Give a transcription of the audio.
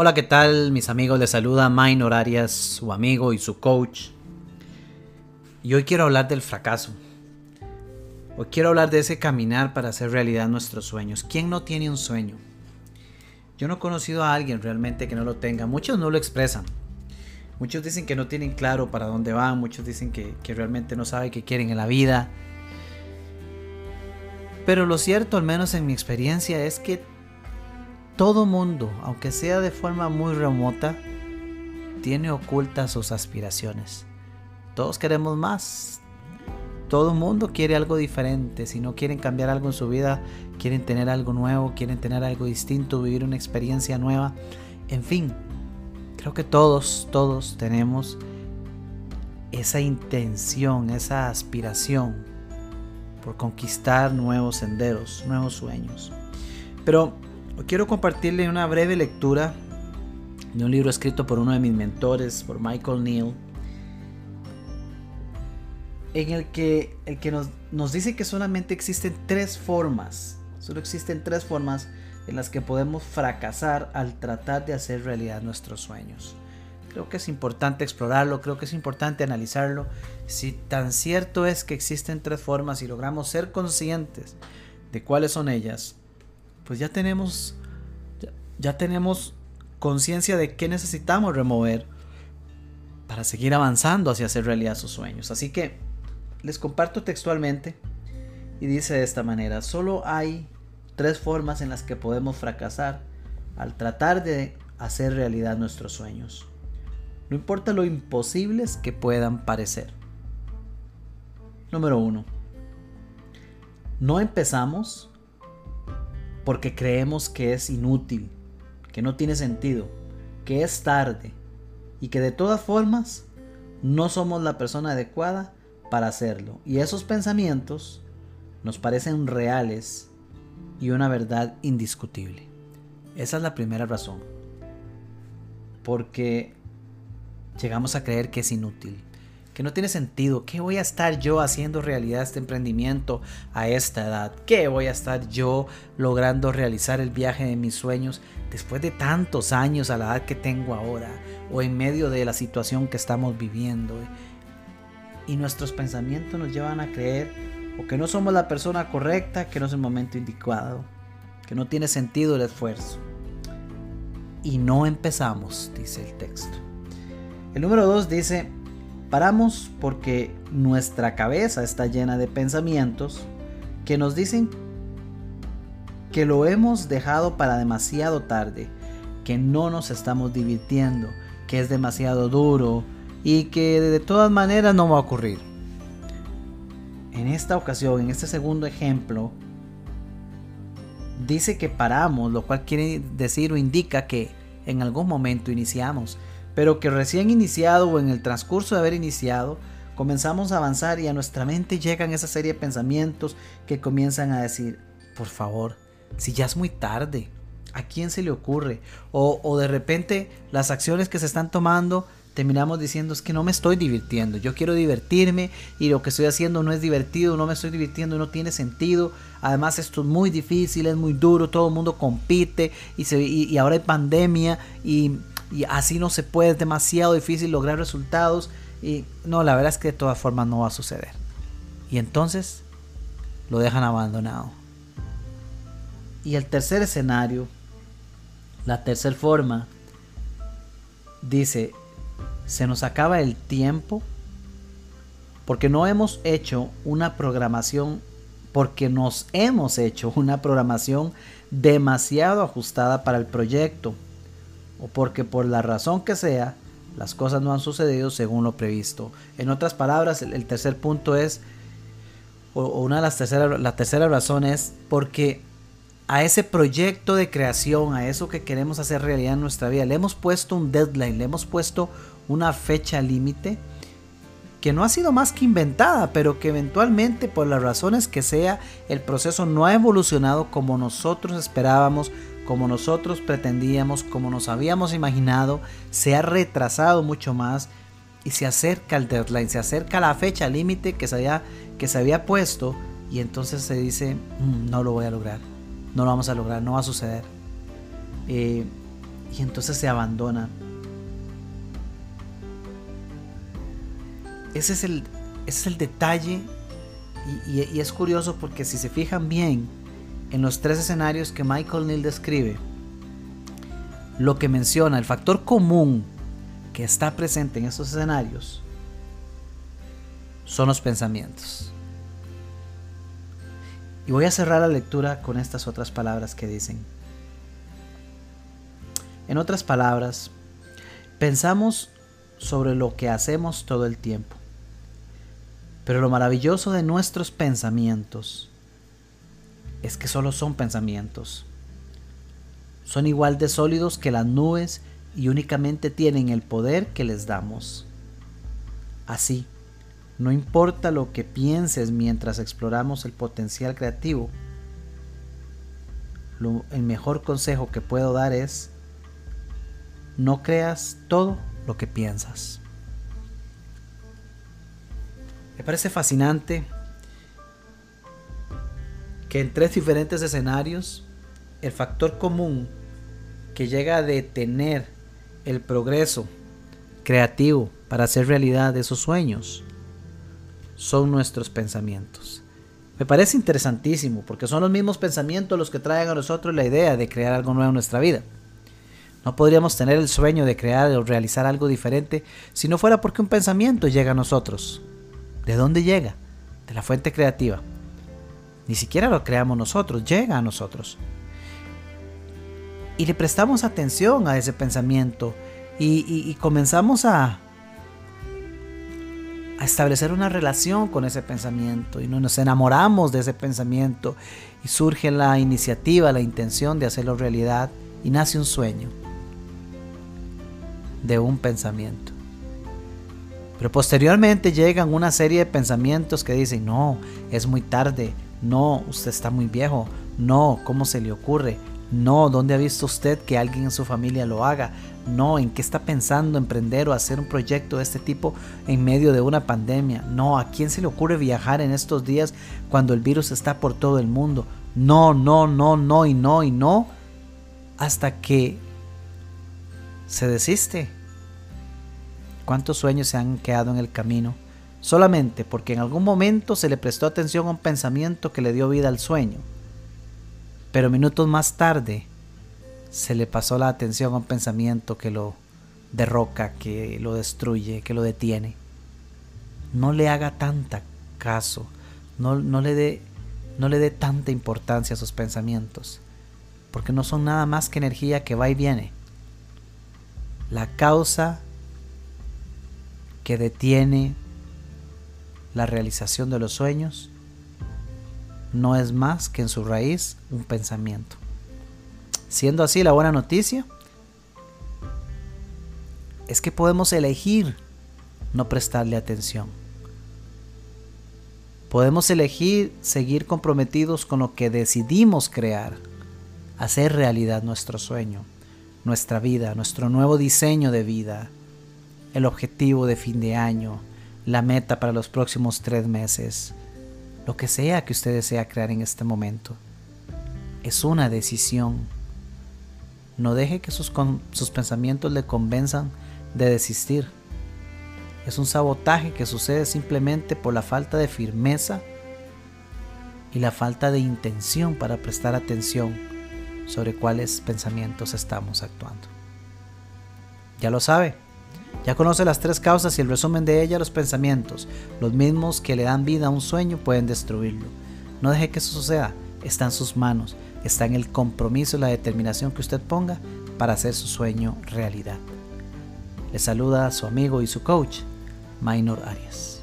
Hola, ¿qué tal mis amigos? Les saluda Minor Arias, su amigo y su coach. Y hoy quiero hablar del fracaso. Hoy quiero hablar de ese caminar para hacer realidad nuestros sueños. ¿Quién no tiene un sueño? Yo no he conocido a alguien realmente que no lo tenga. Muchos no lo expresan. Muchos dicen que no tienen claro para dónde van. Muchos dicen que, que realmente no saben qué quieren en la vida. Pero lo cierto, al menos en mi experiencia, es que todo mundo, aunque sea de forma muy remota, tiene ocultas sus aspiraciones. Todos queremos más. Todo mundo quiere algo diferente. Si no quieren cambiar algo en su vida, quieren tener algo nuevo, quieren tener algo distinto, vivir una experiencia nueva. En fin, creo que todos, todos tenemos esa intención, esa aspiración por conquistar nuevos senderos, nuevos sueños. Pero quiero compartirle una breve lectura de un libro escrito por uno de mis mentores, por Michael Neal, en el que, el que nos, nos dice que solamente existen tres formas, solo existen tres formas en las que podemos fracasar al tratar de hacer realidad nuestros sueños. Creo que es importante explorarlo, creo que es importante analizarlo. Si tan cierto es que existen tres formas y logramos ser conscientes de cuáles son ellas, pues ya tenemos, ya, tenemos conciencia de qué necesitamos remover para seguir avanzando hacia hacer realidad sus sueños. Así que les comparto textualmente y dice de esta manera, solo hay tres formas en las que podemos fracasar al tratar de hacer realidad nuestros sueños. No importa lo imposibles que puedan parecer. Número uno. No empezamos porque creemos que es inútil, que no tiene sentido, que es tarde y que de todas formas no somos la persona adecuada para hacerlo. Y esos pensamientos nos parecen reales y una verdad indiscutible. Esa es la primera razón. Porque llegamos a creer que es inútil que no tiene sentido. ¿Qué voy a estar yo haciendo realidad este emprendimiento a esta edad? ¿Qué voy a estar yo logrando realizar el viaje de mis sueños después de tantos años a la edad que tengo ahora o en medio de la situación que estamos viviendo? Y nuestros pensamientos nos llevan a creer o que no somos la persona correcta, que no es el momento indicado, que no tiene sentido el esfuerzo. Y no empezamos, dice el texto. El número 2 dice, Paramos porque nuestra cabeza está llena de pensamientos que nos dicen que lo hemos dejado para demasiado tarde, que no nos estamos divirtiendo, que es demasiado duro y que de todas maneras no va a ocurrir. En esta ocasión, en este segundo ejemplo, dice que paramos, lo cual quiere decir o indica que en algún momento iniciamos pero que recién iniciado o en el transcurso de haber iniciado, comenzamos a avanzar y a nuestra mente llegan esa serie de pensamientos que comienzan a decir, por favor, si ya es muy tarde, ¿a quién se le ocurre? O, o de repente las acciones que se están tomando terminamos diciendo es que no me estoy divirtiendo, yo quiero divertirme y lo que estoy haciendo no es divertido, no me estoy divirtiendo, no tiene sentido, además esto es muy difícil, es muy duro, todo el mundo compite y, se, y ahora hay pandemia y y así no se puede, es demasiado difícil lograr resultados y no, la verdad es que de todas formas no va a suceder. Y entonces lo dejan abandonado. Y el tercer escenario, la tercera forma, dice, se nos acaba el tiempo porque no hemos hecho una programación, porque nos hemos hecho una programación demasiado ajustada para el proyecto o porque por la razón que sea, las cosas no han sucedido según lo previsto. En otras palabras, el, tercer punto es, o, una de las terceras, la tercera razón es porque a ese proyecto de creación, a eso que queremos hacer realidad en nuestra vida, le hemos puesto un deadline, le hemos puesto una fecha límite que no ha sido más que inventada, pero que eventualmente por las razones que sea, el proceso no ha evolucionado como nosotros esperábamos, como nosotros pretendíamos, como nos habíamos imaginado, se ha retrasado mucho más y se acerca el deadline, se acerca la fecha límite que, se había, que se había puesto y entonces se dice, mm, no lo voy a lograr, no lo vamos a lograr, no va a suceder. Eh, y entonces se abandona. Ese es el, ese es el detalle y, y, es curioso porque si se fijan bien en los tres escenarios que Michael Neal describe, lo que menciona, el factor común que está presente en estos escenarios, son los pensamientos. Y voy a cerrar la lectura con estas otras palabras que dicen. En otras palabras, pensamos sobre lo que hacemos todo el tiempo. Pero lo maravilloso de nuestros pensamientos es que solo son pensamientos. Son igual de sólidos que las nubes y únicamente tienen el poder que les damos. Así, no importa lo que pienses mientras exploramos el potencial creativo, el mejor consejo que puedo dar es no creas todo lo que piensas. Me parece fascinante que en tres diferentes escenarios el factor común que llega a detener el progreso creativo para hacer realidad esos sueños son nuestros pensamientos. Me parece interesantísimo porque son los mismos pensamientos los que traen a nosotros la idea de crear algo nuevo en nuestra vida. No podríamos tener el sueño de crear o realizar algo diferente si no fuera porque un pensamiento llega a nosotros. ¿De dónde llega? De la fuente creativa. Ni siquiera lo creamos nosotros, llega a nosotros. Y le prestamos atención a ese pensamiento y, comenzamos a, a establecer una relación con ese pensamiento y nos enamoramos de ese pensamiento y surge la iniciativa, la intención de hacerlo realidad y nace un sueño de un pensamiento. Pero posteriormente llegan una serie de pensamientos que dicen, no, es muy tarde, no, usted está muy viejo, no, ¿cómo se le ocurre? No, ¿dónde ha visto usted que alguien en su familia lo haga? No, ¿en qué está pensando emprender o hacer un proyecto de este tipo en medio de una pandemia? No, ¿a quién se le ocurre viajar en estos días cuando el virus está por todo el mundo? No, no, no, no y no y no. Hasta que se desiste. ¿Cuántos sueños se han quedado en el camino? Solamente porque en algún momento se le prestó atención a un pensamiento que le dio vida al sueño. Pero minutos más tarde se le pasó la atención a un pensamiento que lo derroca, que lo destruye, que lo detiene. No le haga tanta caso, no, no le dé no le dé tanta importancia a sus pensamientos, porque no son nada más que energía que va y viene. La causa que detiene la realización de los sueños no es más que en su raíz un pensamiento. Siendo así, la buena noticia es que podemos elegir no prestarle atención. Podemos elegir seguir comprometidos con lo que decidimos crear, hacer realidad nuestro sueño nuestra vida, nuestro nuevo diseño de vida, el objetivo de fin de año, la meta para los próximos tres meses, lo que sea que usted desea crear en este momento. Es una decisión. No deje que sus, sus pensamientos le convenzan de desistir. Es un sabotaje que sucede simplemente por la falta de firmeza y la falta de intención para prestar atención sobre cuáles pensamientos estamos actuando. Ya lo sabe, ya conoce las tres causas y el resumen de ellas, los pensamientos, los mismos que le dan vida a un sueño pueden destruirlo. No deje que eso suceda, está en sus manos, está en el compromiso y la determinación que usted ponga para hacer su sueño realidad. Le saluda a su amigo y su coach, Minor Arias.